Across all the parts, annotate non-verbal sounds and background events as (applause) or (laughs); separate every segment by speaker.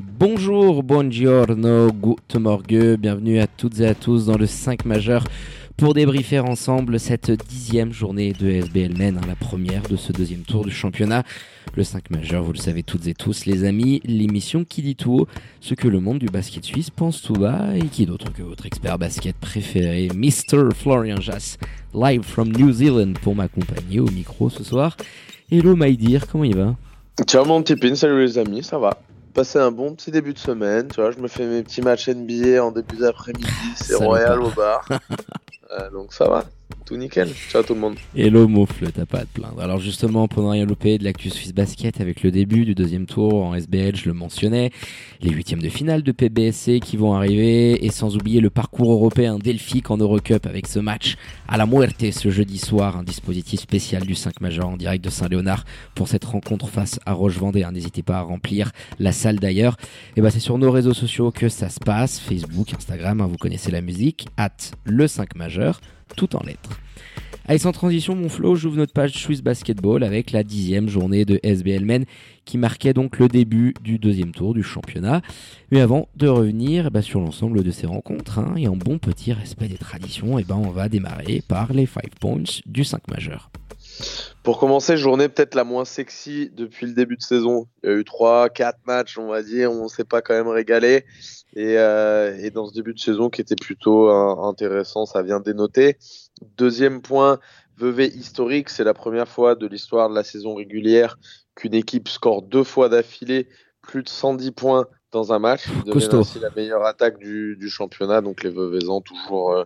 Speaker 1: Bonjour, buongiorno, guten morgue, bienvenue à toutes et à tous dans le 5 majeur pour débriefer ensemble cette dixième journée de SBL Men, hein, la première de ce deuxième tour du championnat. Le 5 majeur, vous le savez toutes et tous les amis, l'émission qui dit tout haut ce que le monde du basket suisse pense tout bas et qui d'autre que votre expert basket préféré, Mr. Florian Jass, live from New Zealand pour m'accompagner au micro ce soir. Hello my dear, comment il va?
Speaker 2: Ciao mon petit pin, salut les amis, ça va Passer un bon petit début de semaine, tu vois, je me fais mes petits matchs NBA en début d'après-midi, (laughs) c'est royal au bar. (laughs) Euh, donc ça va, tout nickel. Ciao tout le monde.
Speaker 1: Hello Moufle, t'as pas à te plaindre. Alors justement, pour ne rien louper de l'actu Suisse Basket avec le début du deuxième tour en SBL, je le mentionnais, les huitièmes de finale de PBSC qui vont arriver et sans oublier le parcours européen delphique en Eurocup avec ce match à la muerte ce jeudi soir, un dispositif spécial du 5 majeur en direct de Saint-Léonard pour cette rencontre face à Roche-Vendée. hein. N'hésitez pas à remplir la salle d'ailleurs. Et ben c'est sur nos réseaux sociaux que ça se passe, Facebook, Instagram, hein, vous connaissez la musique, at le 5 majeur, tout en lettres. Allez, sans transition, mon flow, j'ouvre notre page Swiss Basketball avec la dixième journée de SBL Men qui marquait donc le début du deuxième tour du championnat. Mais avant de revenir bah, sur l'ensemble de ces rencontres hein, et en bon petit respect des traditions, et ben, on va démarrer par les 5 points du 5 majeur.
Speaker 2: Pour commencer, journée peut-être la moins sexy depuis le début de saison. Il y a eu 3, 4 matchs, on va dire, on s'est pas quand même régalé. Et, euh, et dans ce début de saison qui était plutôt euh, intéressant, ça vient dénoter. Deuxième point, Vevey historique, c'est la première fois de l'histoire de la saison régulière qu'une équipe score deux fois d'affilée plus de 110 points dans un match.
Speaker 1: Costaud.
Speaker 2: ainsi la meilleure attaque du, du championnat, donc les Veuvezans toujours, euh,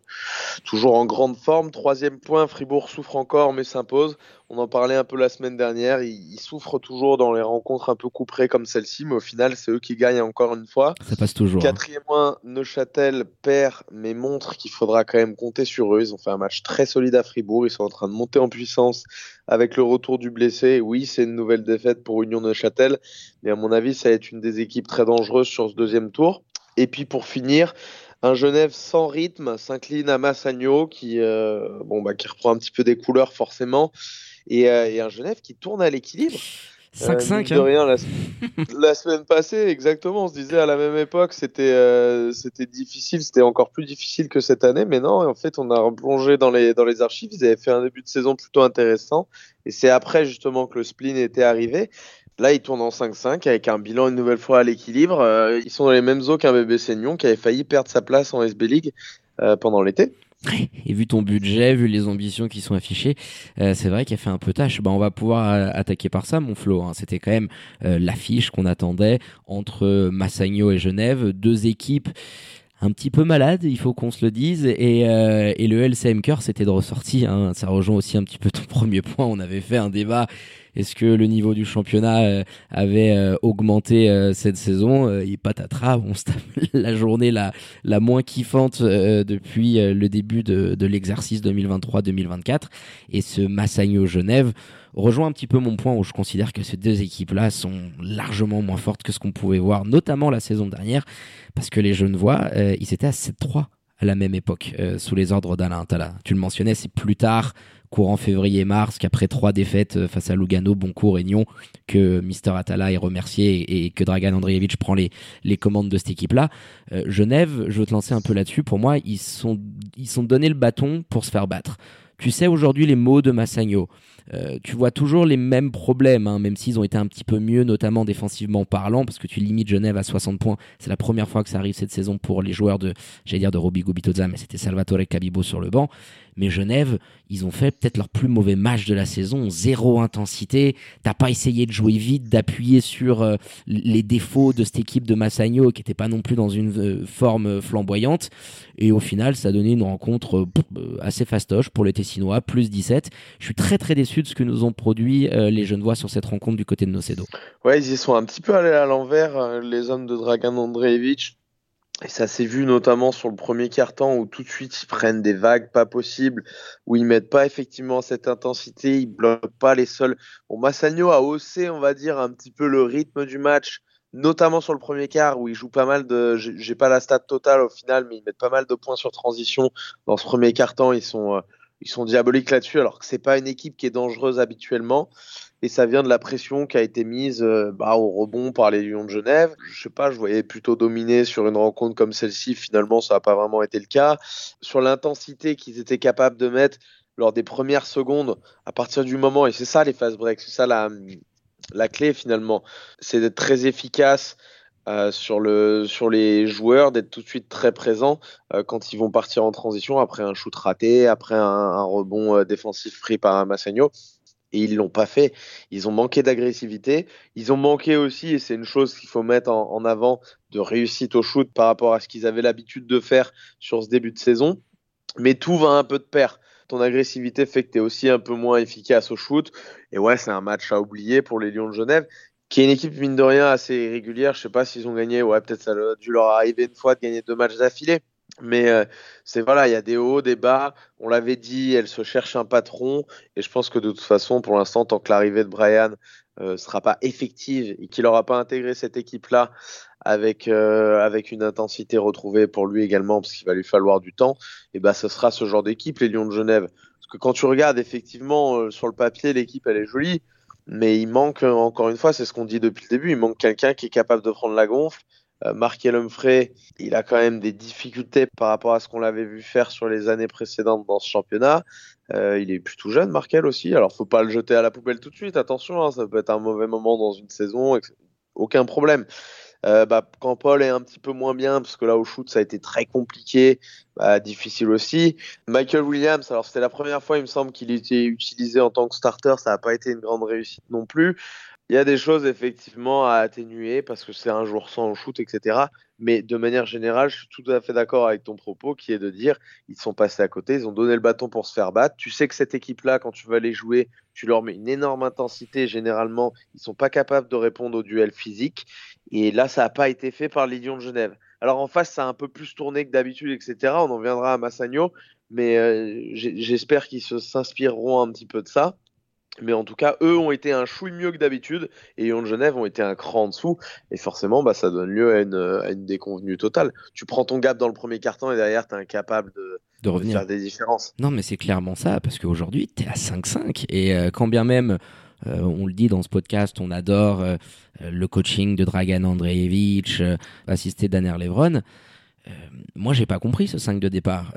Speaker 2: toujours en grande forme. Troisième point, Fribourg souffre encore mais s'impose. On en parlait un peu la semaine dernière, ils, ils souffrent toujours dans les rencontres un peu couperées comme celle-ci, mais au final c'est eux qui gagnent encore une fois.
Speaker 1: Ça passe toujours. hein.
Speaker 2: Quatrième point, Neuchâtel perd, mais montre qu'il faudra quand même compter sur eux. Ils ont fait un match très solide à Fribourg. Ils sont en train de monter en puissance avec le retour du blessé. Oui, c'est une nouvelle défaite pour Union Neuchâtel, mais à mon avis, ça va être une des équipes très dangereuses sur ce deuxième tour. Et puis pour finir, un Genève sans rythme s'incline à Massagno, qui, euh, bon, bah, qui reprend un petit peu des couleurs forcément, et, euh, et un Genève qui tourne à l'équilibre.
Speaker 1: 5-5,
Speaker 2: mine de
Speaker 1: hein.
Speaker 2: rien, la, la semaine passée, exactement, on se disait à la même époque, c'était euh, c'était difficile, c'était encore plus difficile que cette année, mais non, en fait, on a replongé dans les, dans les archives, ils avaient fait un début de saison plutôt intéressant, et c'est après justement que le spleen était arrivé. Là, ils tournent en 5-5 avec un bilan une nouvelle fois à l'équilibre. Euh, ils sont dans les mêmes eaux qu'un bébé Seignon qui avait failli perdre sa place en SB League euh, pendant l'été.
Speaker 1: Et vu ton budget, vu les ambitions qui sont affichées, euh, c'est vrai qu'il a fait un peu tâche. Bah, on va pouvoir euh, attaquer par ça, mon Flo. hein. C'était quand même euh, l'affiche qu'on attendait entre Massagno et Genève, deux équipes un petit peu malades, il faut qu'on se le dise. Et, euh, et le LCM Cœur, c'était de ressortir. hein. Ça rejoint aussi un petit peu ton (laughs) premier point. On avait fait un débat. Est-ce que le niveau du championnat euh, avait euh, augmenté euh, cette saison Et patatras, on se tape (laughs) la journée la, moins kiffante depuis le début de, l'exercice 2023-2024. Et ce Massagno-Genève rejoint un petit peu mon point où je considère que ces deux équipes-là sont largement moins fortes que ce qu'on pouvait voir, notamment la saison dernière, parce que les Genevois, ils étaient à 7-3 à la même époque, sous les ordres d'Alain Attala. Tu le mentionnais, c'est plus tard, courant février-mars, qu'après trois défaites euh, face à Lugano, Boncourt et Nyon, que Mister Atala est remercié et, que Dragan Andreevich prend les, les commandes de cette équipe-là. Euh, Genève, je veux te lancer un peu là-dessus, pour moi, ils sont, ils sont donné le bâton pour se faire battre. Tu sais aujourd'hui les mots de Massagno. Euh, tu vois toujours les mêmes problèmes, hein, même s'ils ont été un petit peu mieux, notamment défensivement parlant, parce que tu limites Genève à 60 points. C'est la première fois que ça arrive cette saison pour les joueurs de, j'allais dire de Roby Gubitoza, mais c'était Salvatore Cabibo sur le banc. Mais Genève, ils ont fait peut-être leur plus mauvais match de la saison, zéro intensité. T'as pas essayé de jouer vite, d'appuyer sur euh, les défauts de cette équipe de Massagno qui n'était pas non plus dans une euh, forme flamboyante. Et au final, ça a donné une rencontre assez fastoche pour les Tessinois, plus 17. Je suis très très déçu de ce que nous ont produit les Genevois sur cette rencontre du côté de Nocedo.
Speaker 2: Ouais, ils y sont un petit peu allés à l'envers, les hommes de Dragan Andreevich et ça s'est vu notamment sur le premier quart-temps où tout de suite ils prennent des vagues pas possibles, où ils mettent pas effectivement cette intensité, ils bloquent pas les sols. Bon, Massagno a haussé, on va dire, un petit peu le rythme du match, notamment sur le premier quart où ils jouent pas mal de, j'ai pas la stat totale au final, mais ils mettent pas mal de points sur transition dans ce premier quart-temps. Ils sont, euh, ils sont diaboliques là-dessus, alors que c'est pas une équipe qui est dangereuse habituellement et ça vient de la pression qui a été mise euh, bah, au rebond par les Lions de Genève. Je sais pas, je voyais plutôt dominer sur une rencontre comme celle-ci. Finalement, ça n'a pas vraiment été le cas. Sur l'intensité qu'ils étaient capables de mettre lors des premières secondes, à partir du moment, et c'est ça les fast breaks, c'est ça la, la clé finalement, c'est d'être très efficace. Euh, sur, le, sur les joueurs, d'être tout de suite très présent euh, quand ils vont partir en transition après un shoot raté, après un, rebond défensif pris par Massagno et ils l'ont pas fait. Ils ont manqué d'agressivité. Ils ont manqué aussi, et c'est une chose qu'il faut mettre en, avant, de réussite au shoot par rapport à ce qu'ils avaient l'habitude de faire sur ce début de saison. Mais tout va un peu de pair. Ton agressivité fait que tu es aussi un peu moins efficace au shoot. Et ouais, c'est un match à oublier pour les Lions de Genève, qui est une équipe, mine de rien, assez régulière. Je sais pas s'ils ont gagné. Ouais, peut-être ça a dû leur arriver une fois de gagner deux matchs d'affilée. Mais euh, c'est voilà, il y a des hauts, des bas. On l'avait dit, elle se cherche un patron. Et je pense que de toute façon, pour l'instant, tant que l'arrivée de Brian ne euh, sera pas effective et qu'il n'aura pas intégré cette équipe-là avec, euh, avec une intensité retrouvée pour lui également, parce qu'il va lui falloir du temps, et ben ce sera ce genre d'équipe, les Lions de Genève. Parce que quand tu regardes effectivement sur le papier, l'équipe elle est jolie, mais il manque encore une fois, c'est ce qu'on dit depuis le début, il manque quelqu'un qui est capable de prendre la gonfle euh, Mark Humphrey, il a quand même des difficultés par rapport à ce qu'on l'avait vu faire sur les années précédentes dans ce championnat. Euh, il est plutôt jeune, Markel aussi. Alors, faut pas le jeter à la poubelle tout de suite. Attention, hein, ça peut être un mauvais moment dans une saison. Aucun problème. Euh, bah, quand Paul est un petit peu moins bien, parce que là au shoot ça a été très compliqué, bah, difficile aussi. Michael Williams, alors c'était la première fois il me semble qu'il était utilisé en tant que starter, ça n'a pas été une grande réussite non plus. Il y a des choses effectivement à atténuer parce que c'est un jour sans shoot, etc. Mais de manière générale, je suis tout à fait d'accord avec ton propos qui est de dire ils sont passés à côté, ils ont donné le bâton pour se faire battre. Tu sais que cette équipe-là, quand tu vas les jouer, tu leur mets une énorme intensité. Généralement, ils sont pas capables de répondre au duel physique. Et là, ça n'a pas été fait par les de Genève. Alors en face, ça a un peu plus tourné que d'habitude, etc. On en viendra à Massagno, mais euh, j'espère qu'ils s'inspireront un petit peu de ça. Mais en tout cas, eux ont été un chouille mieux que d'habitude et Lyon de Genève ont été un cran en dessous. Et forcément, bah, ça donne lieu à une, déconvenue totale. Tu prends ton gap dans le premier carton et derrière, tu es incapable de, de, revenir. faire des différences.
Speaker 1: Non, mais c'est clairement ça, parce qu'aujourd'hui, tu es à 5-5. Et euh, quand bien même, euh, on le dit dans ce podcast, on adore euh, le coaching de Dragan Andreevich, assisté d'Aner Levron. Moi, j'ai pas compris ce 5 de départ.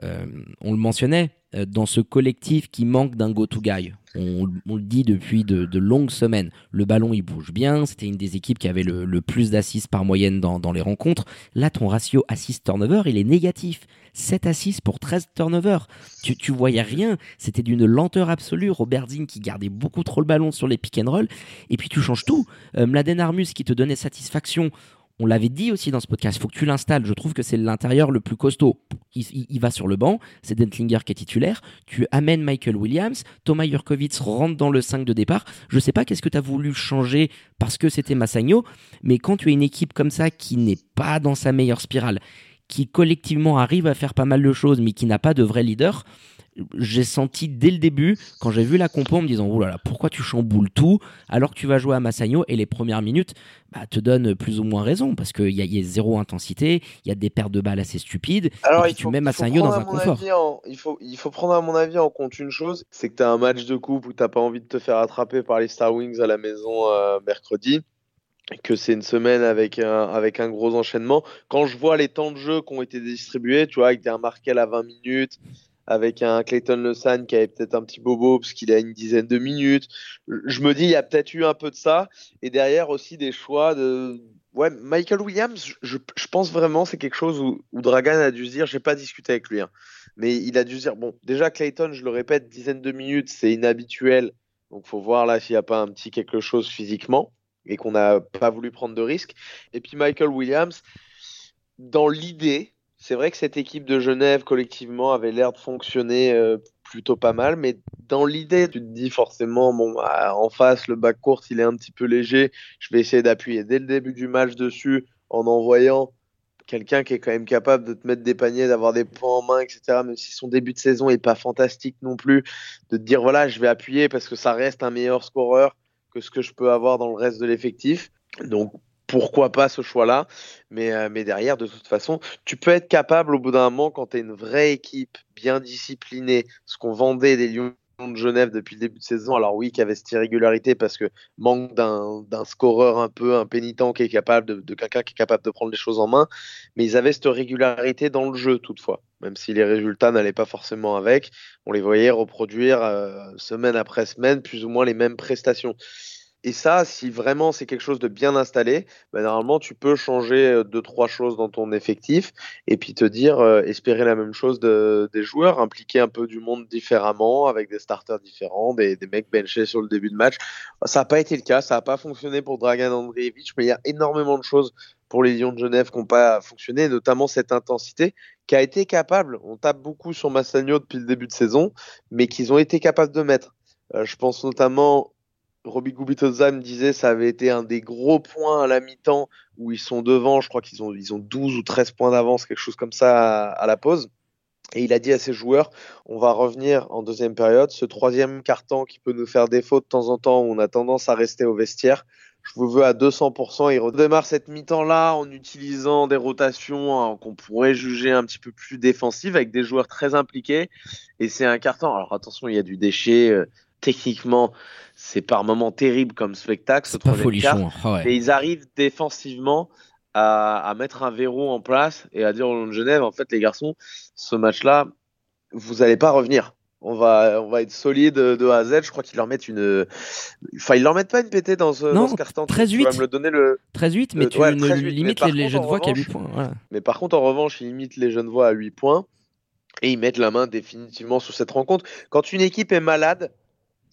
Speaker 1: on le mentionnait dans ce collectif qui manque d'un go-to-guy on, le dit depuis de, longues semaines. Le ballon, il bouge bien. C'était une des équipes qui avait le, plus d'assists par moyenne dans, les rencontres. Là, ton ratio assist-turnover, il est négatif. 7 assists pour 13 turnovers. Tu, tu voyais rien. C'était d'une lenteur absolue. Robert Zinn qui gardait beaucoup trop le ballon sur les pick and roll. Et puis tu changes tout. Euh, Mladen Armus qui te donnait satisfaction on l'avait dit aussi dans ce podcast, il faut que tu l'installes. Je trouve que c'est l'intérieur le plus costaud. Il, va sur le banc, c'est Dentlinger qui est titulaire. Tu amènes Michael Williams, Thomas Jurkovic rentre dans le 5 de départ. Je sais pas qu'est-ce que tu as voulu changer parce que c'était Massagno, mais quand tu as une équipe comme ça qui n'est pas dans sa meilleure spirale, qui collectivement arrive à faire pas mal de choses, mais qui n'a pas de vrai leader, j'ai senti dès le début, quand j'ai vu la compo, en me disant, oh là là, pourquoi tu chamboules tout alors que tu vas jouer à Massagno et les premières minutes bah, te donnent plus ou moins raison parce qu'il y, y, a zéro intensité, il y a des pertes de balles assez stupides.
Speaker 2: Alors,
Speaker 1: et tu mets Massagno dans un confort.
Speaker 2: il, faut, il faut prendre à mon avis en compte une chose, c'est que tu as un match de coupe où tu pas envie de te faire attraper par les Star Wings à la maison euh, mercredi que c'est une semaine avec un, avec un gros enchaînement. Quand je vois les temps de jeu qui ont été distribués, tu vois, avec des Markel à 20 minutes, avec un Clayton Lesan qui avait peut-être un petit bobo parce qu'il a une dizaine de minutes. Je me dis, il y a peut-être eu un peu de ça. Et derrière aussi des choix de, Ouais, Michael Williams, je, pense vraiment c'est quelque chose où, Dragan a dû se dire, j'ai pas discuté avec lui, hein, mais il a dû se dire, bon, déjà Clayton, je le répète, dizaine de minutes, c'est inhabituel, donc faut voir là s'il n'y a pas un petit quelque chose physiquement et qu'on n'a pas voulu prendre de risques. Et puis Michael Williams, dans l'idée, c'est vrai que cette équipe de Genève collectivement avait l'air de fonctionner euh, plutôt pas mal, mais dans l'idée, tu te dis forcément, bon, bah, en face, le back court, il est un petit peu léger. Je vais essayer d'appuyer dès le début du match dessus en envoyant quelqu'un qui est quand même capable de te mettre des paniers, d'avoir des points en main, etc. Même si son début de saison est pas fantastique non plus, de te dire voilà, je vais appuyer parce que ça reste un meilleur scoreur que ce que je peux avoir dans le reste de l'effectif. Donc pourquoi pas ce choix-là. Mais, euh, mais derrière, de toute façon, tu peux être capable au bout d'un moment, quand tu es une vraie équipe bien disciplinée, ce qu'on vendait des Lions de Genève depuis le début de saison. Alors oui, qui avait cette irrégularité parce que manque d'un scoreur un peu impénitent qui est capable de, de quelqu'un qui est capable de prendre les choses en main. Mais ils avaient cette régularité dans le jeu toutefois, même si les résultats n'allaient pas forcément avec. On les voyait reproduire euh, semaine après semaine plus ou moins les mêmes prestations. Et ça, si vraiment c'est quelque chose de bien installé, bah, normalement tu peux changer euh, deux trois choses dans ton effectif et puis te dire euh, espérer la même chose de, des joueurs, impliquer un peu du monde différemment avec des starters différents, des, des mecs benchés sur le début de match. Ça n'a pas été le cas, ça n'a pas fonctionné pour Dragan Andreevich, mais il y a énormément de choses pour les Lions de Genève qui n'ont pas fonctionné, notamment cette intensité qui a été capable. On tape beaucoup sur Massagno depuis le début de saison, mais qu'ils ont été capables de mettre. Euh, je pense notamment Robbie Gubitoza me disait ça avait été un des gros points à la mi-temps où ils sont devant, je crois qu'ils ont, ils ont 12 ou 13 points d'avance, quelque chose comme ça à, la pause. Et il a dit à ses joueurs, on va revenir en deuxième période, ce troisième carton qui peut nous faire défaut de temps en temps, où on a tendance à rester au vestiaire. Je vous veux à 200%. Il redémarre cette mi-temps-là en utilisant des rotations hein, qu'on pourrait juger un petit peu plus défensives avec des joueurs très impliqués. Et c'est un carton. Alors attention, il y a du déchet. Euh, techniquement, c'est par moments terrible comme spectacle.
Speaker 1: C'est pas folichon.
Speaker 2: Ah Et ils arrivent défensivement à, mettre un verrou en place et à dire au de Genève, en fait, les garçons, ce match-là, vous n'allez pas revenir. On va, on va être solide de A à Z. Je crois qu'ils leur mettent une. Enfin, ils leur mettent pas une pété dans ce,
Speaker 1: non,
Speaker 2: dans ce carton.
Speaker 1: 13-8.
Speaker 2: me donner le.
Speaker 1: 13-8, mais tu limites les, jeunes voix qui à 8 points.
Speaker 2: Mais par contre, en revanche, ils limitent les jeunes voix à 8 points et ils mettent la main définitivement sur cette rencontre. Quand une équipe est malade,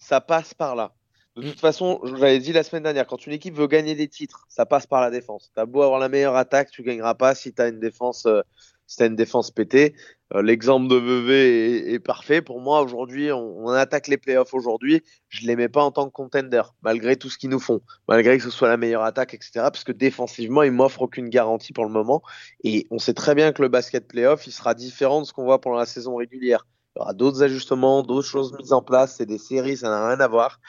Speaker 2: ça passe par là. De toute façon, j'avais dit la semaine dernière, quand une équipe veut gagner des titres, ça passe par la défense. T'as beau avoir la meilleure attaque, tu gagneras pas si t'as une défense, euh, si as une défense pétée. Euh, l'exemple de Vevey est, parfait. Pour moi, aujourd'hui, on, attaque les playoffs aujourd'hui. Je les mets pas en tant que contender, malgré tout ce qu'ils nous font, malgré que ce soit la meilleure attaque, etc. Parce que défensivement, ils m'offrent aucune garantie pour le moment. Et on sait très bien que le basket playoff, il sera différent de ce qu'on voit pendant la saison régulière. Il y aura d'autres ajustements, d'autres choses mises en place. C'est des séries, ça n'a rien à voir.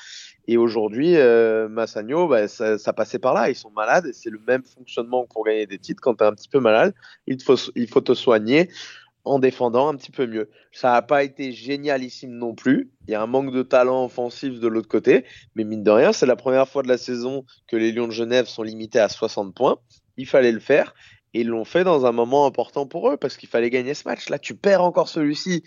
Speaker 2: Et aujourd'hui, euh, Massagno, bah, ça, ça, passait par là. Ils sont malades. C'est le même fonctionnement pour gagner des titres. Quand tu es un petit peu malade, il faut, il faut te soigner en défendant un petit peu mieux. Ça n'a pas été génialissime non plus. Il y a un manque de talent offensif de l'autre côté. Mais mine de rien, c'est la première fois de la saison que les Lions de Genève sont limités à 60 points. Il fallait le faire. Et ils l'ont fait dans un moment important pour eux parce qu'il fallait gagner ce match. Là, tu perds encore celui-ci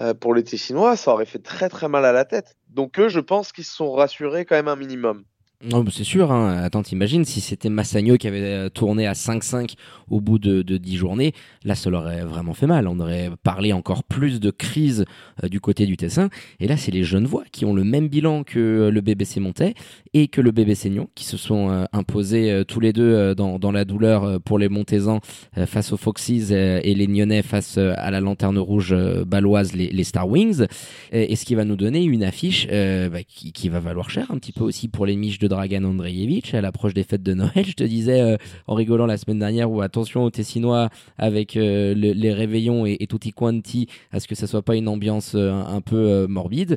Speaker 2: euh, pour les Tessinois, ça aurait fait très très mal à la tête. Donc eux, je pense qu'ils se sont rassurés quand même un minimum.
Speaker 1: Non, c'est sûr. Hein. Attends, t'imagines si c'était Massagno qui avait euh, tourné à 5-5 au bout de, de 10 journées, là, ça l'aurait vraiment fait mal. On aurait parlé encore plus de crise euh, du côté du Tessin. Et là, c'est les jeunes voix qui ont le même bilan que le BBC Montais et que le BBC Nyon, qui se sont imposés tous les deux dans, la douleur pour les Montaisans face aux Foxes et les Nyonnais face à la lanterne rouge baloise, les, les Star Wings. Et, ce qui va nous donner une affiche bah, qui, qui, va valoir cher un petit peu aussi pour les miches de Dragan Andreevich à l'approche des fêtes de Noël. Je te disais euh, en rigolant la semaine dernière ou attention aux Tessinois avec euh, les réveillons et, et, tutti quanti à ce que ça soit pas une ambiance euh, un, peu morbide.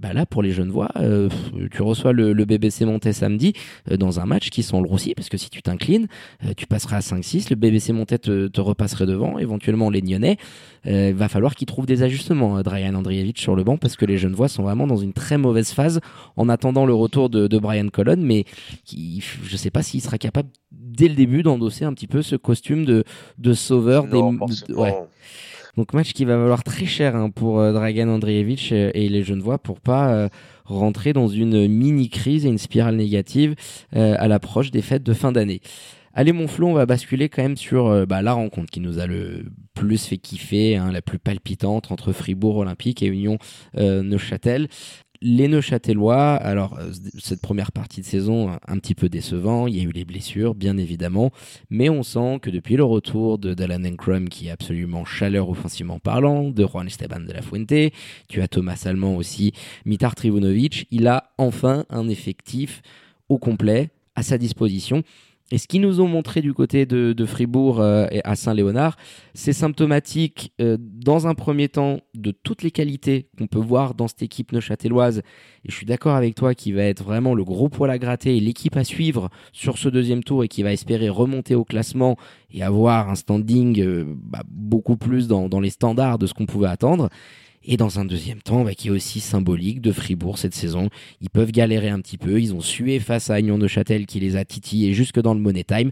Speaker 1: Bah là pour les jeunes voix, tu reçois le, BBC Montais samedi dans un match qui sont le roussi parce que si tu t'inclines, tu passeras à 5-6, le BBC Montais te, repasserait devant, éventuellement les Nyonnais. Il va falloir qu'ils trouvent des ajustements, Dragan Andreevich sur le banc parce que les jeunes voix sont vraiment dans une très mauvaise phase en attendant le retour de, de Brian Collins mais qui, je sais pas s'il sera capable dès le début d'endosser un petit peu ce costume de, de sauveur des.
Speaker 2: Ouais.
Speaker 1: Donc match qui va valoir très cher hein, pour euh, Dragan Andreevich euh, et les Genevois pour pas euh, rentrer dans une mini crise et une spirale négative à l'approche des fêtes de fin d'année. Allez mon Flo, on va basculer quand même sur bah, la rencontre qui nous a le plus fait kiffer, hein, la plus palpitante entre Fribourg Olympique et Union Neuchâtel les Neuchâtelois, alors euh, cette première partie de saison un petit peu décevant, il y a eu les blessures bien évidemment, mais on sent que depuis le retour de Dalan Enkrum qui est absolument chaleur offensivement parlant, de Juan Esteban de la Fuente, tu as Thomas Allemand aussi, Mitar Trivunovic, il a enfin un effectif au complet à sa disposition et ce qu'ils nous ont montré du côté de, Fribourg euh, et à Saint-Léonard, c'est symptomatique euh, dans un premier temps de toutes les qualités qu'on peut voir dans cette équipe neuchâteloise. Et je suis d'accord avec toi qui va être vraiment le gros poil à gratter et l'équipe à suivre sur ce deuxième tour et qui va espérer remonter au classement et avoir un standing euh, bah, beaucoup plus dans, dans les standards de ce qu'on pouvait attendre. Et dans un deuxième temps, bah, qui est aussi symbolique de Fribourg cette saison, ils peuvent galérer un petit peu. Ils ont sué face à Agnon de Châtel qui les a titillés jusque dans le Money Time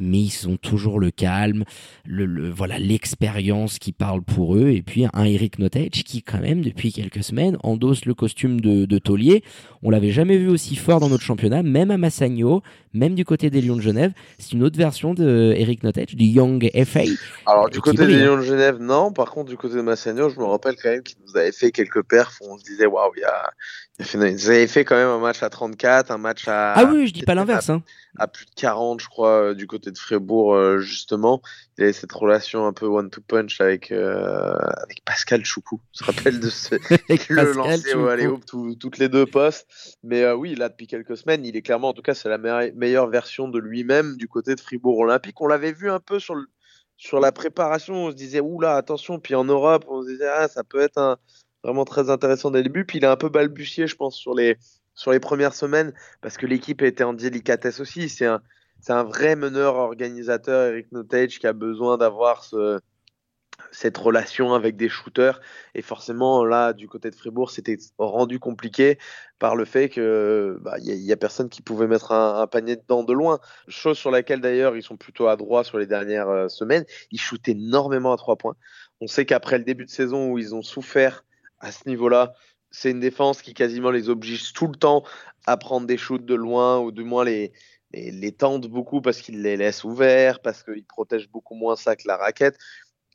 Speaker 1: mais ils ont toujours le calme, le, voilà l'expérience qui parle pour eux, et puis un Eric Nottage qui quand même depuis quelques semaines endosse le costume de, de taulier. On l'avait jamais vu aussi fort dans notre championnat, même à Massagno, même du côté des Lions de Genève. C'est une autre version de Eric Nottage, du Young FA.
Speaker 2: Alors du côté des Lions de Genève, non. Par contre, du côté de Massagno, je me rappelle quand même qu'il nous avait fait quelques perfs où on se disait waouh, il y a ils avaient fait quand même un match à 34, un match à.
Speaker 1: Ah oui, je dis pas l'inverse.
Speaker 2: À,
Speaker 1: hein.
Speaker 2: à, plus de 40, je crois, euh, du côté de Fribourg, euh, justement. Il y avait cette relation un peu one-two-punch avec, euh, avec Pascal Choukou. Je me rappelle de ce. (laughs) le lancer au allez toutes les deux postes. Mais euh, oui, là, depuis quelques semaines, il est clairement, en tout cas, c'est la meilleure version de lui-même du côté de Fribourg Olympique. On l'avait vu un peu sur le. Sur la préparation, on se disait, oula, attention. Puis en Europe, on se disait, ah, ça peut être un, vraiment très intéressant dès le début. Puis il a un peu balbutié, je pense, sur les, sur les premières semaines, parce que l'équipe était en délicatesse aussi. C'est un, c'est un vrai meneur organisateur, Eric Notage, qui a besoin d'avoir ce, cette relation avec des shooters. Et forcément, là, du côté de Fribourg, c'était rendu compliqué par le fait que il bah, y, a personne qui pouvait mettre un, panier dedans de loin. Chose sur laquelle d'ailleurs ils sont plutôt adroits sur les dernières euh, semaines. Ils shootent énormément à trois points. On sait qu'après le début de saison où ils ont souffert à ce niveau-là, c'est une défense qui quasiment les oblige tout le temps à prendre des shoots de loin ou du moins les, les, tendent beaucoup parce qu'ils les laissent ouverts, parce qu'ils protègent beaucoup moins ça que la raquette.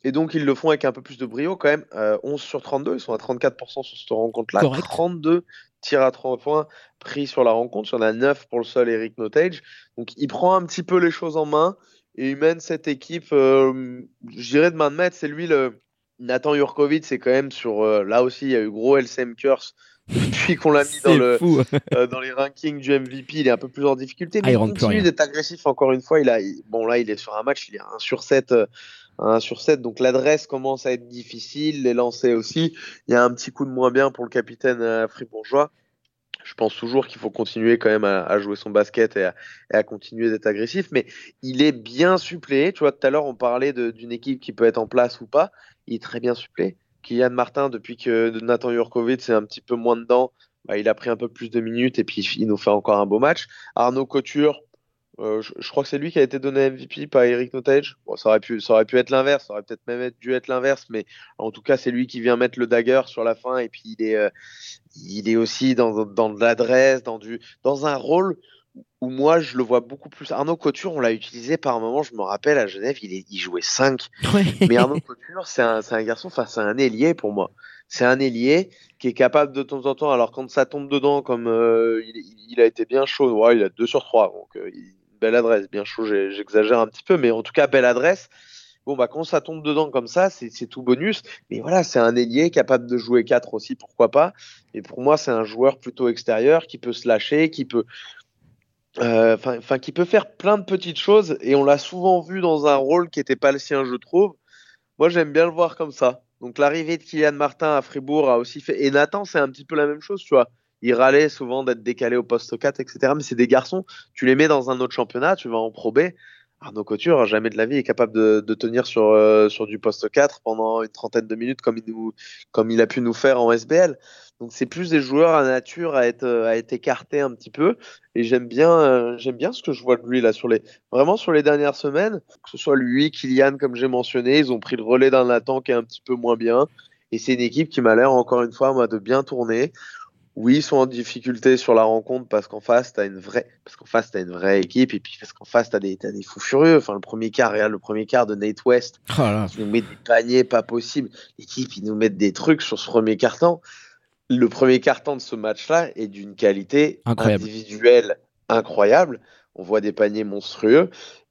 Speaker 2: Et donc ils le font avec un peu plus de brio quand même. 11 euh, sur 32, ils sont à 34% sur cette rencontre-là. 32 tirs à 30 points pris sur la rencontre. Il y en a 9 pour le seul Eric Notage. Donc il prend un petit peu les choses en main et il mène cette équipe, euh, je dirais de main de maître. C'est lui le, Nathan Jurkovic, c'est quand même sur. Euh, là aussi, il y a eu gros LCM curse (laughs) depuis qu'on l'a mis dans, le, (laughs) euh, dans les rankings du MVP. Il est un peu plus en difficulté, mais ah, il, continue d'être agressif encore une fois. Il a, bon, là, il est sur un match, il est 1 sur 7. 1 euh, sur 7, donc l'adresse commence à être difficile, les lancers aussi. Il y a un petit coup de moins bien pour le capitaine fribourgeois je pense toujours qu'il faut continuer quand même à, jouer son basket et à, continuer d'être agressif, mais il est bien suppléé. Tu vois, tout à l'heure, on parlait d'une équipe qui peut être en place ou pas il est très bien supplé. Kylian Martin, depuis que Nathan Jurkovic c'est un petit peu moins dedans, bah, il a pris un peu plus de minutes et puis il nous fait encore un beau match. Arnaud Couture, euh, je, crois que c'est lui qui a été donné MVP, pas Eric Notage. Bon, ça aurait pu, ça aurait pu être l'inverse, ça aurait peut-être même dû être l'inverse, mais en tout cas, c'est lui qui vient mettre le dagger sur la fin et puis il est, euh, il est aussi dans, dans de l'adresse, dans du, dans un rôle où moi je le vois beaucoup plus. Arnaud Couture, on l'a utilisé par un moment, je me rappelle à Genève, il, est, il jouait 5. Mais Arnaud Couture, c'est un, un, garçon, enfin c'est un ailier pour moi. C'est un ailier qui est capable de temps en temps, alors quand ça tombe dedans, comme euh, il, a été bien chaud, ouais, il a 2 sur 3, donc euh, belle adresse, bien chaud, j'exagère un petit peu, mais en tout cas belle adresse. Bon, bah, quand ça tombe dedans comme ça, c'est tout bonus. Mais voilà, c'est un ailier capable de jouer 4 aussi, pourquoi pas. Et pour moi, c'est un joueur plutôt extérieur qui peut se lâcher, qui peut, euh, enfin, qui peut faire plein de petites choses et on l'a souvent vu dans un rôle qui n'était pas le sien, je trouve. Moi, j'aime bien le voir comme ça. Donc, l'arrivée de Kylian Martin à Fribourg a aussi fait. Et Nathan, c'est un petit peu la même chose, tu vois. Il râlait souvent d'être décalé au poste 4, etc. Mais c'est des garçons, tu les mets dans un autre championnat, tu vas en probé. Arnaud Couture, jamais de la vie, est capable de, tenir sur, euh, sur du poste 4 pendant une trentaine de minutes comme il, comme il a pu nous faire en SBL. Donc c'est plus des joueurs à nature à être, à être écartés un petit peu. Et j'aime bien, euh, bien ce que je vois de lui là sur les, vraiment sur les dernières semaines. Que ce soit lui, Kylian, comme j'ai mentionné, ils ont pris le relais d'un Nathan qui est un petit peu moins bien. Et c'est une équipe qui m'a l'air encore une fois moi de bien tourner. Oui, ils sont en difficulté sur la rencontre parce qu'en face, t'as une vraie, parce qu'en face, t'as une vraie équipe et puis parce qu'en face, t'as des, as des fous furieux. Enfin, le premier quart, regarde le premier quart de Nate West,
Speaker 1: Oh là.
Speaker 2: qui nous met des paniers pas possibles. L'équipe, ils nous mettent des trucs sur ce premier carton. Le premier carton de ce match-là est d'une qualité
Speaker 1: Incroyable.
Speaker 2: individuelle incroyable. On voit des paniers monstrueux.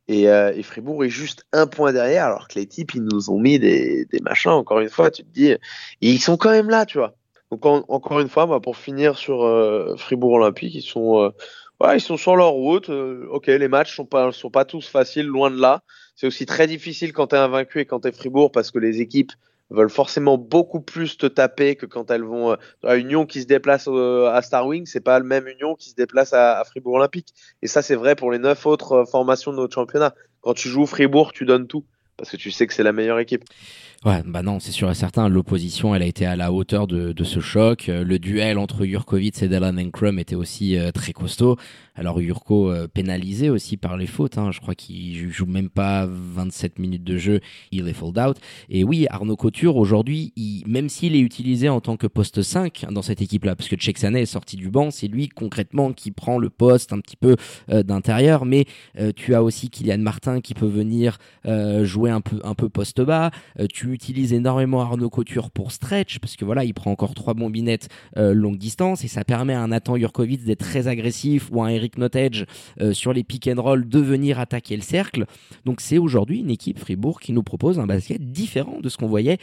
Speaker 2: Et, euh, et Fribourg est juste un point derrière, alors que les types, ils nous ont mis des, des machins, encore une fois, tu te dis, et ils sont quand même là, tu vois. Donc, en- encore une fois, moi, pour finir sur euh, Fribourg Olympique, ils sont, euh, ils sont sur leur route. euh, ok, les matchs sont pas, sont pas tous faciles, loin de là. C'est aussi très difficile quand tu es invaincu et quand tu es Fribourg, parce que les équipes veulent forcément beaucoup plus te taper que quand elles vont à Union qui se déplace à Star Wing, c'est pas le même Union qui se déplace à, à Fribourg Olympique. Et ça, c'est vrai pour les neuf autres formations de notre championnat. Quand tu joues Fribourg, tu donnes tout parce que tu sais que c'est la meilleure équipe.
Speaker 1: Ouais, bah non, c'est sûr et certain. L'opposition, elle a été à la hauteur de, ce choc. Euh, Le duel entre Jurkovic et Delan Enkrum était aussi euh, très costaud. Alors Jurko euh, pénalisé aussi par les fautes. Hein. Je crois qu'il joue même pas 27 minutes de jeu. Il est fold out. Et oui, Arnaud Couture, aujourd'hui, même s'il est utilisé en tant que poste 5 dans cette équipe-là, parce que Tcheksané est sorti du banc, c'est lui concrètement qui prend le poste un petit peu d'intérieur. Mais tu as aussi Kylian Martin qui peut venir euh, un peu, un peu poste bas. Euh, tu utilises énormément Arnaud Couture pour stretch, parce que voilà, il prend encore trois bombinettes euh, longue distance, et ça permet à un Nathan Jurkovic d'être très agressif, ou à un Eric Nottage euh, sur les pick and roll de venir attaquer le cercle. Donc c'est aujourd'hui une équipe Fribourg qui nous propose un basket différent de ce qu'on voyait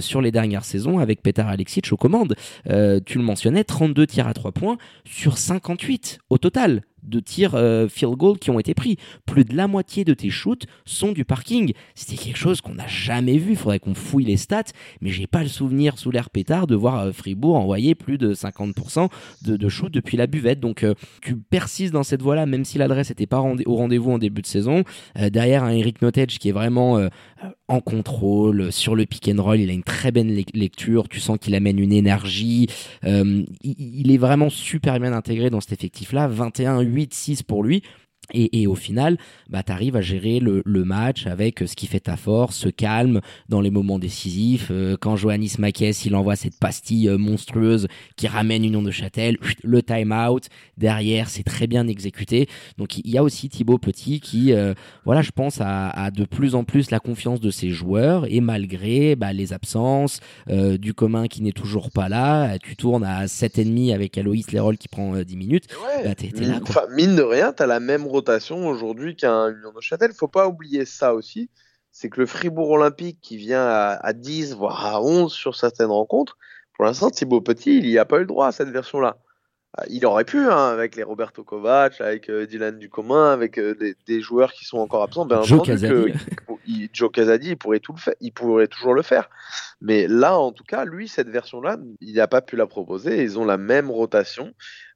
Speaker 1: sur les dernières saisons avec Petar Alexic aux commandes. Tu le mentionnais, 32 tirs à 3 points sur 58 au total de tirs euh, field goal qui ont été pris. Plus de la moitié de tes shoots sont du parking. C'était quelque chose qu'on n'a jamais vu. Il faudrait qu'on fouille les stats, mais j'ai pas le souvenir sous l'air pétard de voir euh, Fribourg envoyer plus de 50% de, de shoot depuis la buvette. Donc euh, tu persistes dans cette voie-là, même si l'adresse n'était pas au rendez-vous en début de saison. Derrière un Eric Nottage qui est vraiment en contrôle sur le pick and roll, il a une très bonne lec- lecture. Tu sens qu'il amène une énergie. Euh, il, est vraiment super bien intégré dans cet effectif-là. 21, 8, 6 pour lui. Et, et au final, bah, tu arrives à gérer le, le match avec ce qui fait ta force, ce calme dans les moments décisifs. Euh, quand Johannis Makes, il envoie cette pastille euh, monstrueuse qui ramène Union de Châtel, le time-out, derrière, c'est très bien exécuté. Donc il y a aussi Thibaut Petit qui, euh, voilà, je pense, a, a de plus en plus la confiance de ses joueurs et malgré bah, les absences, euh, du commun qui n'est toujours pas là, tu tournes à 7,5 avec Aloïs Lerol qui prend euh, 10 minutes. Bah, t'es- t'es là,
Speaker 2: mine,
Speaker 1: quoi.
Speaker 2: enfin, mine de rien, tu as la même rotation aujourd'hui qu'un Union de Châtel. Faut pas oublier ça aussi. C'est que le Fribourg Olympique qui vient à, à 10, voire à 11 sur certaines rencontres, pour l'instant, Thibaut Petit, il n'y a pas eu le droit à cette version-là. Ah, Il aurait pu, hein, avec les Roberto Kovac, avec euh, Dylan Ducommun, avec euh, des, des joueurs qui sont encore absents. Bien
Speaker 1: Joe Casadi.
Speaker 2: Joe Casadi, il pourrait, tout le faire, il pourrait toujours le faire. Mais là, en tout cas, lui, cette version-là, il n'a pas pu la proposer. Ils ont la même rotation.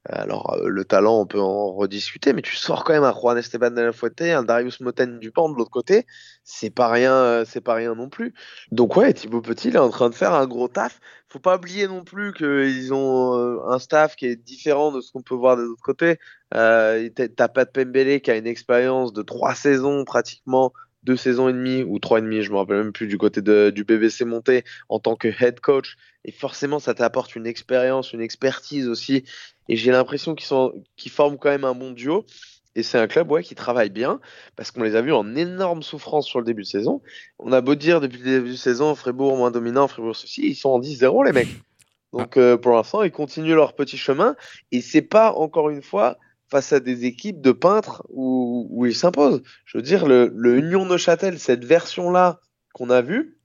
Speaker 2: Alors, euh, le talent, on peut en rediscuter, mais tu sors quand même un Juan Esteban de la Fuente, un Darius Moten du Pan de l'autre côté. C'est pas rien, euh, c'est pas rien non plus. Donc, ouais, Thibaut Petit, il est en train de faire un gros taf. Faut pas oublier non plus qu'ils ont euh, un staff qui est différent de ce qu'on peut voir des autres côtés. Euh, t'as- de Pembele qui a une expérience de trois saisons pratiquement, deux saisons et demie ou trois et demi, je me rappelle même plus du côté de, du BBC monté en tant que head coach. Et forcément, ça t'apporte une expérience, une expertise aussi. Et j'ai l'impression qu'ils sont, qu'ils forment quand même un bon duo. Et c'est un club ouais, qui travaille bien parce qu'on les a vus en énorme souffrance sur le début de saison. On a beau dire depuis le début de saison, Fribourg moins dominant, Fribourg ceci, ils sont en 10-0 les mecs. Donc euh, pour l'instant, ils continuent leur petit chemin. Et c'est pas encore une fois face à des équipes de peintres où, ils s'imposent. Je veux dire, le, le Union Neuchâtel, cette version-là qu'on a vue,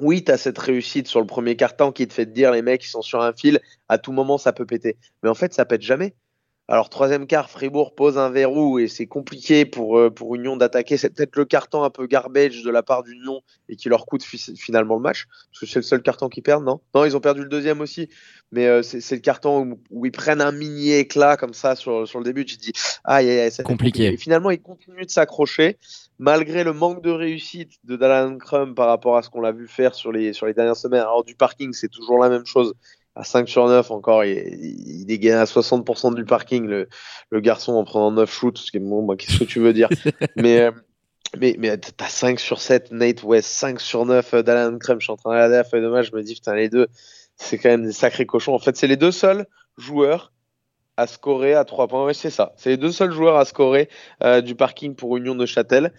Speaker 2: oui, tu as cette réussite sur le premier carton qui te fait te dire les mecs ils sont sur un fil, à tout moment ça peut péter. Mais en fait, ça pète jamais. Alors, troisième quart, Fribourg pose un verrou et c'est compliqué pour, euh, pour Union d'attaquer. C'est peut-être le carton un peu garbage de la part d'Union et qui leur coûte fi- finalement le match. Parce que c'est le seul carton qu'ils perdent, non? Non, ils ont perdu le deuxième aussi. Mais euh, c'est le carton où, où ils prennent un mini éclat comme ça sur, sur le début. Tu te dis, aïe, aïe, aïe, ça va être
Speaker 1: Compliqué.
Speaker 2: Et finalement, ils continuent de s'accrocher malgré le manque de réussite de Dallan Crum par rapport à ce qu'on l'a vu faire sur les, sur les dernières semaines. Alors, du parking, c'est toujours la même chose. À 5 sur 9 encore, il, il dégaine à 60% du parking, le, le garçon, en prenant 9 shoots. Ce qui est, bon, bah, qu'est-ce que tu veux dire? (laughs) Mais, euh, mais, mais t'as 5 sur 7, Nate West, 5 sur 9, euh, Dallan Crum. Je suis en train de regarder la feuille de match, je me dis, putain, les deux, c'est quand même des sacrés cochons. En fait, c'est les deux seuls joueurs à scorer à 3 points. Ouais, c'est ça. C'est les deux seuls joueurs à scorer du parking pour Union de Châtel.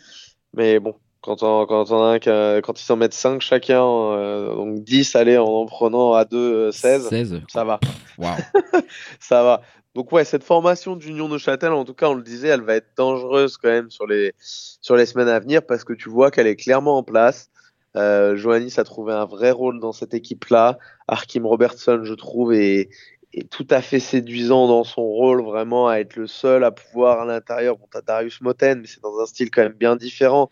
Speaker 2: Mais bon, quand, on, quand, on a quand ils s'en mettent 5 chacun, donc 10 allez, en en prenant à 2, 16, 16 ça va.
Speaker 1: Wow. (laughs)
Speaker 2: ça va. Donc ouais, cette formation d'Union de Châtel, en tout cas, on le disait, elle va être dangereuse quand même sur les, sur les semaines à venir parce que tu vois qu'elle est clairement en place. Euh, Johannis a trouvé un vrai rôle dans cette équipe-là. Arkim Robertson, je trouve, est, est, tout à fait séduisant dans son rôle, vraiment, à être le seul à pouvoir à l'intérieur. Bon, t'as Darius Moten, mais c'est dans un style quand même bien différent.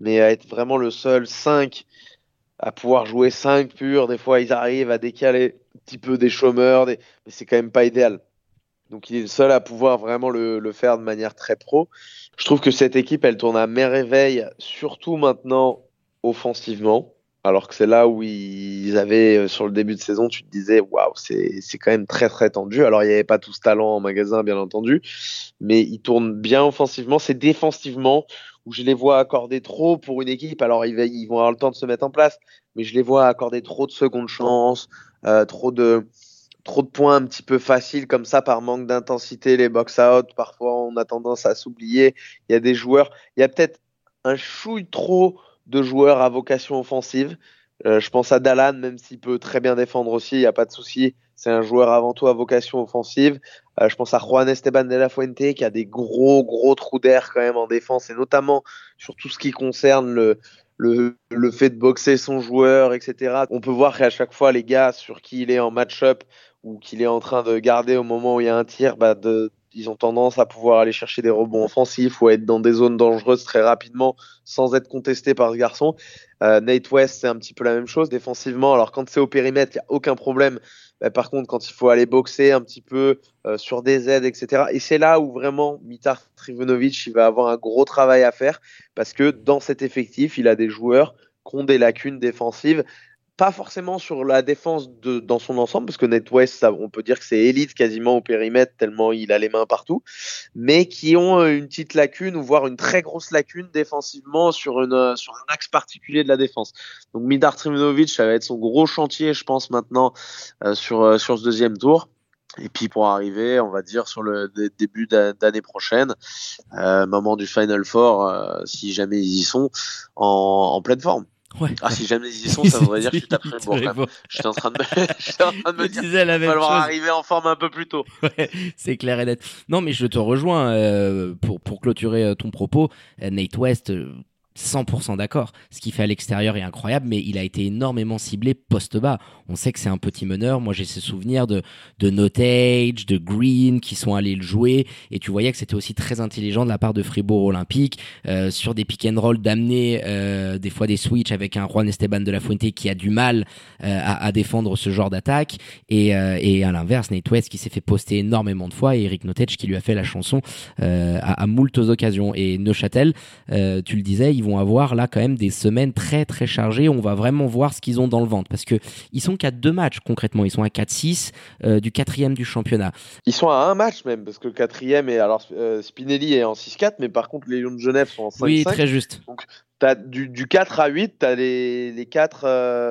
Speaker 2: Mais à être vraiment le seul 5 à pouvoir jouer 5 purs. Des fois, ils arrivent à décaler un petit peu des chômeurs, mais c'est quand même pas idéal. Donc il est le seul à pouvoir vraiment le, faire de manière très pro. Je trouve que cette équipe, elle tourne à merveille, surtout maintenant offensivement. Alors que c'est là où ils avaient, euh, sur le début de saison, tu te disais, waouh, c'est quand même très très tendu. Alors il n'y avait pas tout ce talent en magasin, bien entendu, mais ils tournent bien offensivement. C'est défensivement où je les vois accorder trop pour une équipe. Alors ils, vont avoir le temps de se mettre en place, mais je les vois accorder trop de secondes chances, euh, trop de trop de points un petit peu faciles comme ça par manque d'intensité, les box-out, parfois on a tendance à s'oublier. Il y a des joueurs, il y a peut-être un chouille trop de joueurs à vocation offensive. Euh, je pense à Dalan, même s'il peut très bien défendre aussi, il n'y a pas de souci. C'est un joueur avant tout à vocation offensive. Euh, je pense à Juan Esteban de la Fuente qui a des gros, gros trous d'air quand même en défense et notamment sur tout ce qui concerne le, le, fait de boxer son joueur, etc. On peut voir qu'à chaque fois, les gars sur qui il est en match-up, ou qu'il est en train de garder au moment où il y a un tir, bah de, ils ont tendance à pouvoir aller chercher des rebonds offensifs ou à être dans des zones dangereuses très rapidement sans être contesté par ce garçon. Euh, Nate West, c'est un petit peu la même chose défensivement. Alors quand c'est au périmètre, il n'y a aucun problème. Par contre, quand il faut aller boxer un petit peu euh, sur des aides, etc. Et c'est là où vraiment Mitar Trivunovic il va avoir un gros travail à faire parce que dans cet effectif, il a des joueurs qui ont des lacunes défensives pas forcément sur la défense dans son ensemble, parce que NetWest, on peut dire que c'est élite quasiment au périmètre, tellement il a les mains partout, mais qui ont euh, une petite lacune, ou voire une très grosse lacune défensivement sur, euh, un axe particulier de la défense. Donc Midar Trimunovic, ça va être son gros chantier, je pense, maintenant euh, sur, ce deuxième tour. Et puis pour arriver, on va dire sur le début d'année prochaine, moment du Final Four, si jamais ils y sont, en pleine forme.
Speaker 1: Ouais.
Speaker 2: Ah, si jamais ils y sont, (laughs) ça voudrait dire que je suis tapé le J'étais en train de me, (laughs) en train de me dire qu'il va falloir arriver en forme un peu plus tôt. (laughs)
Speaker 1: Ouais, c'est clair et net. Non, mais je te rejoins euh, pour, pour clôturer euh, ton propos. Euh, Nate West, 100% d'accord. Ce qu'il fait à l'extérieur est incroyable, mais il a été énormément ciblé post-bas. On sait que c'est un petit meneur. Moi, j'ai ce souvenir de, de Notage, de Green qui sont allés le jouer. Et tu voyais que c'était aussi très intelligent de la part de Fribourg Olympique euh, sur des pick and roll d'amener euh, des fois des switches avec un Juan Esteban de la Fuente qui a du mal euh, à, à, défendre ce genre d'attaque. Et, et à l'inverse, Nate West qui s'est fait poster énormément de fois et Eric Notage qui lui a fait la chanson à, à moultes occasions. Et Neuchâtel, tu le disais, ils vont avoir là quand même des semaines très très chargées. On va vraiment voir ce qu'ils ont dans le ventre parce que ils sont qu'à deux matchs concrètement. Ils sont à 4-6 euh, du quatrième du championnat.
Speaker 2: Ils sont à un match même parce que le quatrième est alors euh, Spinelli est en 6-4, mais par contre les Lions de Genève sont en 5-5.
Speaker 1: Oui, très juste.
Speaker 2: Donc as du, du 4 à 8, tu as les, les 4,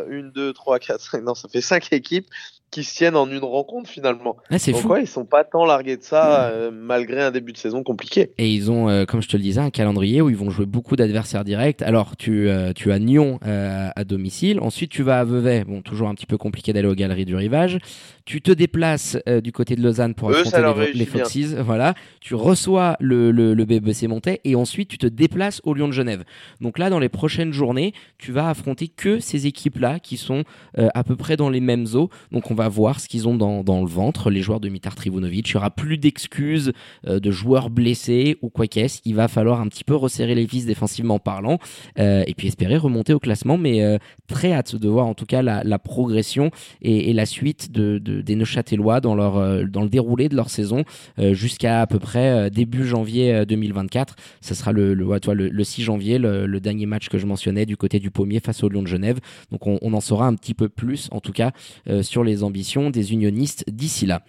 Speaker 2: 1, 2, 3, 4, 5, non, ça fait 5 équipes qui se tiennent en une rencontre finalement.
Speaker 1: Ah, c'est fou.
Speaker 2: ils sont pas tant largués de ça euh, malgré un début de saison compliqué.
Speaker 1: Et ils ont, euh, comme je te le disais, un calendrier où ils vont jouer beaucoup d'adversaires directs. Alors tu, euh, tu as Nyon à domicile, ensuite tu vas à Vevey, bon toujours un petit peu compliqué d'aller aux galeries du rivage. Tu te déplaces du côté de Lausanne pour affronter les, Foxes, voilà. Tu reçois le, le, le BBC Montais et ensuite tu te déplaces au Lyon de Genève. Donc là, dans les prochaines journées, tu vas affronter que ces équipes-là qui sont à peu près dans les mêmes eaux. Donc on va voir ce qu'ils ont dans, le ventre, les joueurs de Mitar Trivunovic. Il n'y aura plus d'excuses euh, de joueurs blessés ou quoi qu'est-ce. Il va falloir un petit peu resserrer les vis défensivement parlant euh, et puis espérer remonter au classement. Mais euh, très hâte de voir en tout cas la, progression et, la suite de, de, des Neuchâtelois dans, le déroulé de leur saison jusqu'à à peu près début janvier 2024. Ce sera le, 6 janvier, le, dernier match que je mentionnais du côté du Pommier face au Lyon de Genève. Donc on, on en saura un petit peu plus en tout cas sur les ambitions des unionistes d'ici là.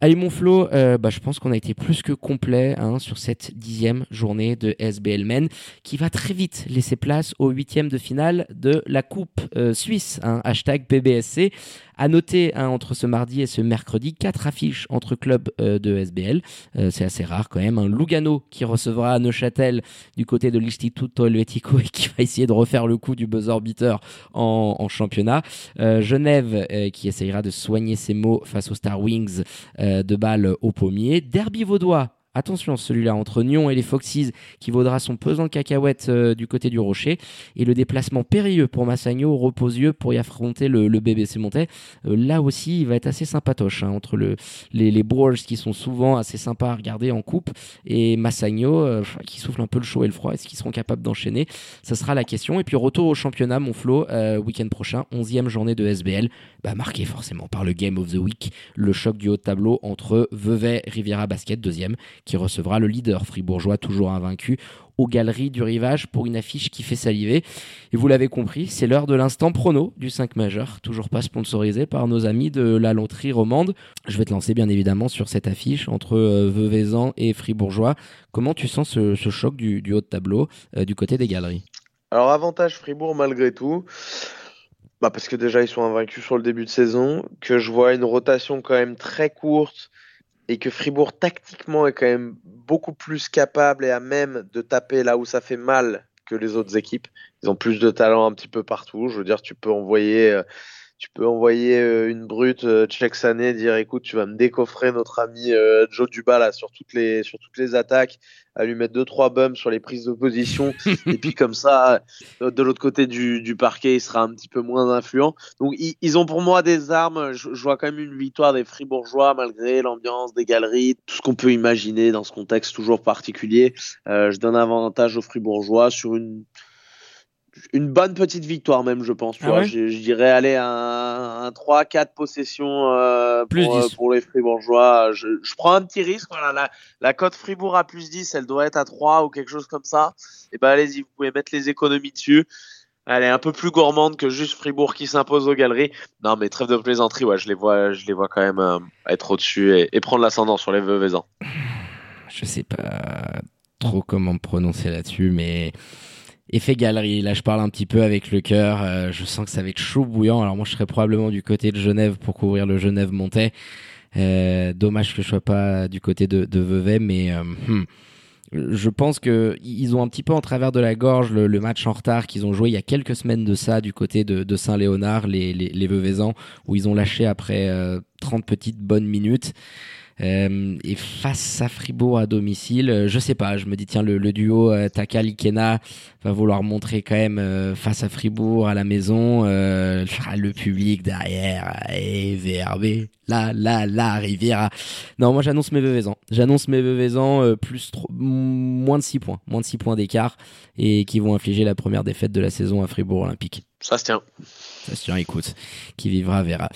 Speaker 1: Allez mon Flo, euh, bah, je pense qu'on a été plus que complet hein, sur cette dixième journée de SBL Men qui va très vite laisser place au huitième de finale de la Coupe euh, Suisse, hein, hashtag PBSC. À noter hein, entre ce mardi et ce mercredi, quatre affiches entre clubs euh, de SBL. c'est assez rare quand même. Lugano qui recevra Neuchâtel du côté de l'Istituto Helvetico et qui va essayer de refaire le coup du buzzer beater en, championnat. Genève qui essayera de soigner ses mots face aux Star Wings de balles au pommier. Derby vaudois Attention, celui-là entre Nyon et les Foxes qui vaudra son pesant cacahuète euh, du côté du rocher. Et le déplacement périlleux pour Massagno, reposieux pour y affronter le, BBC Montais. Euh, là aussi, il va être assez sympatoche hein, entre le, les, les qui sont souvent assez sympas à regarder en coupe et Massagno euh, qui souffle un peu le chaud et le froid. Est-ce qu'ils seront capables d'enchaîner? Ça sera la question. Et puis retour au championnat, mon Flo, week-end prochain, 11e journée de SBL, bah, marqué forcément par le Game of the Week, le choc du haut de tableau entre Vevey, Riviera Basket, deuxième qui recevra le leader fribourgeois toujours invaincu aux galeries du rivage pour une affiche qui fait saliver. Et vous l'avez compris, c'est l'heure de l'instant prono du 5 majeur, toujours pas sponsorisé par nos amis de la loterie romande. Je vais te lancer bien évidemment sur cette affiche entre euh, et Fribourgeois. Comment tu sens ce, choc du, haut de tableau euh, du côté des galeries?
Speaker 2: Alors avantage Fribourg malgré tout. Bah parce que déjà ils sont invaincus sur le début de saison, que je vois une rotation quand même très courte et que Fribourg tactiquement est quand même beaucoup plus capable et à même de taper là où ça fait mal que les autres équipes. Ils ont plus de talent un petit peu partout. Je veux dire, tu peux envoyer euh, tu peux envoyer euh, une brute euh, Sané dire écoute tu vas me décoffrer notre ami euh, Joe Duba sur toutes les sur toutes les attaques à lui mettre deux trois bums sur les prises d'opposition. (laughs) Et puis comme ça de l'autre côté du, du, parquet il sera un petit peu moins influent. Donc ils, ont pour moi des armes. Je, vois quand même une victoire des Fribourgeois malgré l'ambiance des galeries tout ce qu'on peut imaginer dans ce contexte toujours particulier. Je donne un avantage aux Fribourgeois sur une une bonne petite victoire même, je pense. Ah je, dirais aller à un, 3-4 possessions euh, pour, euh, pour, les Fribourgeois. Je, je, prends un petit risque. Voilà, la, la cote Fribourg à plus 10, elle doit être à 3 ou quelque chose comme ça. Et eh ben allez-y, vous pouvez mettre les économies dessus. Elle est un peu plus gourmande que juste Fribourg qui s'impose aux galeries. Non, mais trêve de plaisanterie, ouais, je les vois, je les vois quand même euh, être au-dessus et, et, prendre l'ascendant sur les Veuvezans.
Speaker 1: Je sais pas trop comment me prononcer là-dessus, mais Effet galerie, là je parle un petit peu avec le cœur, euh, je sens que ça va être chaud bouillant. Alors moi je serais probablement du côté de Genève pour couvrir le Genève Montais. Euh, dommage que je sois pas du côté de, Vevey, mais euh, hmm, je pense que ils ont un petit peu en travers de la gorge le, match en retard qu'ils ont joué il y a quelques semaines de ça du côté de, Saint-Léonard, les, les, les où ils ont lâché après 30 petites bonnes minutes. Euh, et face à Fribourg à domicile, euh, je sais pas, je me dis tiens le, duo euh, Taka Likena va vouloir montrer quand même euh, face à Fribourg à la maison le public derrière et VRB là là là Riviera. Non, moi j'annonce mes Vevezans. J'annonce mes Vevezans plus moins de 6 points, moins de 6 points d'écart et qui vont infliger la première défaite de la saison à Fribourg Olympique.
Speaker 2: Ça se tient.
Speaker 1: Ça se tient, écoute. Qui vivra verra.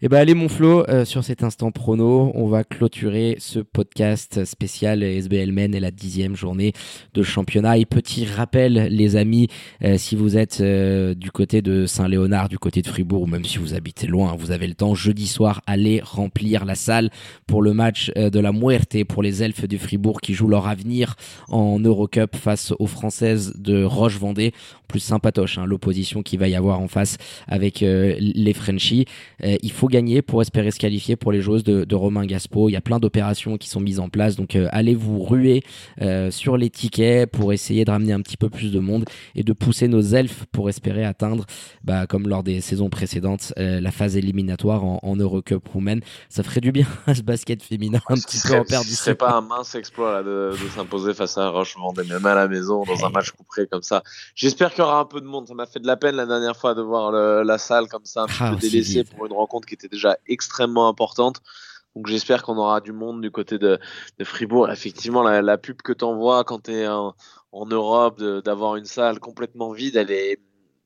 Speaker 1: Eh ben, allez, mon Flo, euh, sur cet instant prono, on va clôturer ce podcast spécial SBL Men et la dixième journée de championnat. Et petit rappel, les amis, euh, si vous êtes euh, du côté de Saint-Léonard, du côté de Fribourg, ou même si vous habitez loin, vous avez le temps, jeudi soir, allez remplir la salle pour le match de la Muerte pour les elfes du Fribourg qui jouent leur avenir en Eurocup face aux Françaises de Roche-Vendée. Plus sympatoche, hein, l'opposition qui va avoir en face avec euh, les Frenchies. Euh, il faut gagner pour espérer se qualifier pour les joueuses de, de Romain Gaspo. Il y a plein d'opérations qui sont mises en place, donc euh, allez vous ruer sur les tickets pour essayer de ramener un petit peu plus de monde et de pousser nos elfes pour espérer atteindre, bah, comme lors des saisons précédentes, la phase éliminatoire en, en Eurocup Women. Ça ferait du bien (laughs) à ce basket féminin un petit peu en perte
Speaker 2: C'est pas un mince exploit là, de, de s'imposer face à Roche Vendée, même à la maison, dans un match couperé comme ça. J'espère qu'il y aura un peu de monde. Ça m'a fait de la peine la dernière fois de voir la salle comme ça un petit ah, peu délaissée pour une rencontre qui était déjà extrêmement importante. Donc j'espère qu'on aura du monde du côté de, de Fribourg. Effectivement, la, la pub que tu envoies quand tu es en, en, Europe, d'avoir une salle complètement vide, elle est,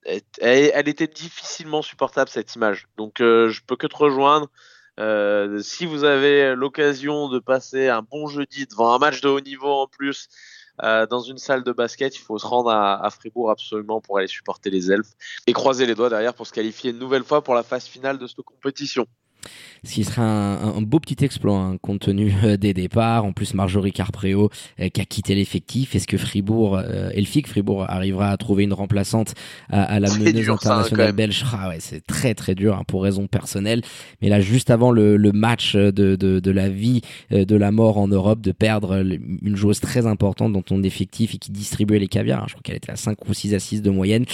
Speaker 2: elle, elle, était difficilement supportable cette image. Donc euh, je peux que te rejoindre. Euh, si vous avez l'occasion de passer un bon jeudi devant un match de haut niveau en plus, euh, dans une salle de basket, il faut se rendre à, Fribourg absolument pour aller supporter les elfes et croiser les doigts derrière pour se qualifier une nouvelle fois pour la phase finale de cette compétition.
Speaker 1: Ce qui sera un, beau petit exploit hein, compte tenu euh, des départs. En plus, Marjorie Carpréau euh, qui a quitté l'effectif. Est-ce que Fribourg, euh, Elfic Fribourg arrivera à trouver une remplaçante à, la meneuse internationale belge? Ah ouais, C'est très très dur hein, pour raison personnelle. Mais là, juste avant le, match de, de, de, la vie, de la mort en Europe, de perdre une joueuse très importante dans ton effectif et qui distribuait les caviars, hein, je crois qu'elle était à 5 ou 6 assises de moyenne.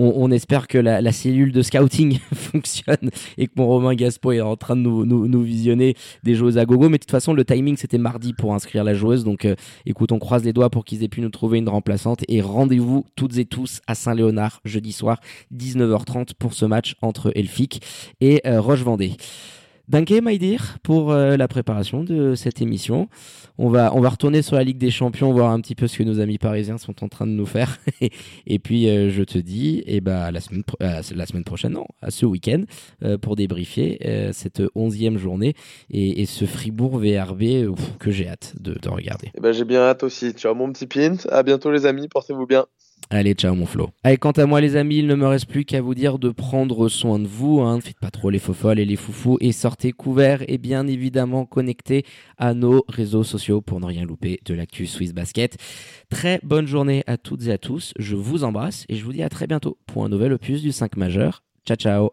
Speaker 1: On, espère que la, la, cellule de scouting (laughs) fonctionne et que mon Romain Gaspo en train de nous, visionner des joueuses à gogo. Mais de toute façon, le timing, c'était mardi pour inscrire la joueuse. Donc, euh, écoute, on croise les doigts pour qu'ils aient pu nous trouver une remplaçante. Et rendez-vous toutes et tous à Saint-Léonard, jeudi soir, 19h30, pour ce match entre Elfic et euh, Roche-Vendée. Danke, Maïdir, pour euh, la préparation de cette émission. On va, on va retourner sur la Ligue des Champions, voir un petit peu ce que nos amis parisiens sont en train de nous faire. (laughs) et puis, euh, je te dis, et eh ben, la, semaine, euh, la semaine prochaine, non, à ce week-end, pour débriefer cette onzième journée et, ce Fribourg VRB que j'ai hâte de, de regarder.
Speaker 2: Eh ben, j'ai bien hâte aussi. As mon petit pint. À bientôt, les amis. Portez-vous bien.
Speaker 1: Allez, ciao mon Flo. Allez, quant à moi les amis, il ne me reste plus qu'à vous dire de prendre soin de vous, hein. ne faites pas trop les folles et les foufous et sortez couverts et bien évidemment connectés à nos réseaux sociaux pour ne rien louper de l'actu Swiss Basket. Très bonne journée à toutes et à tous, je vous embrasse et je vous dis à très bientôt pour un nouvel opus du 5 majeur. Ciao ciao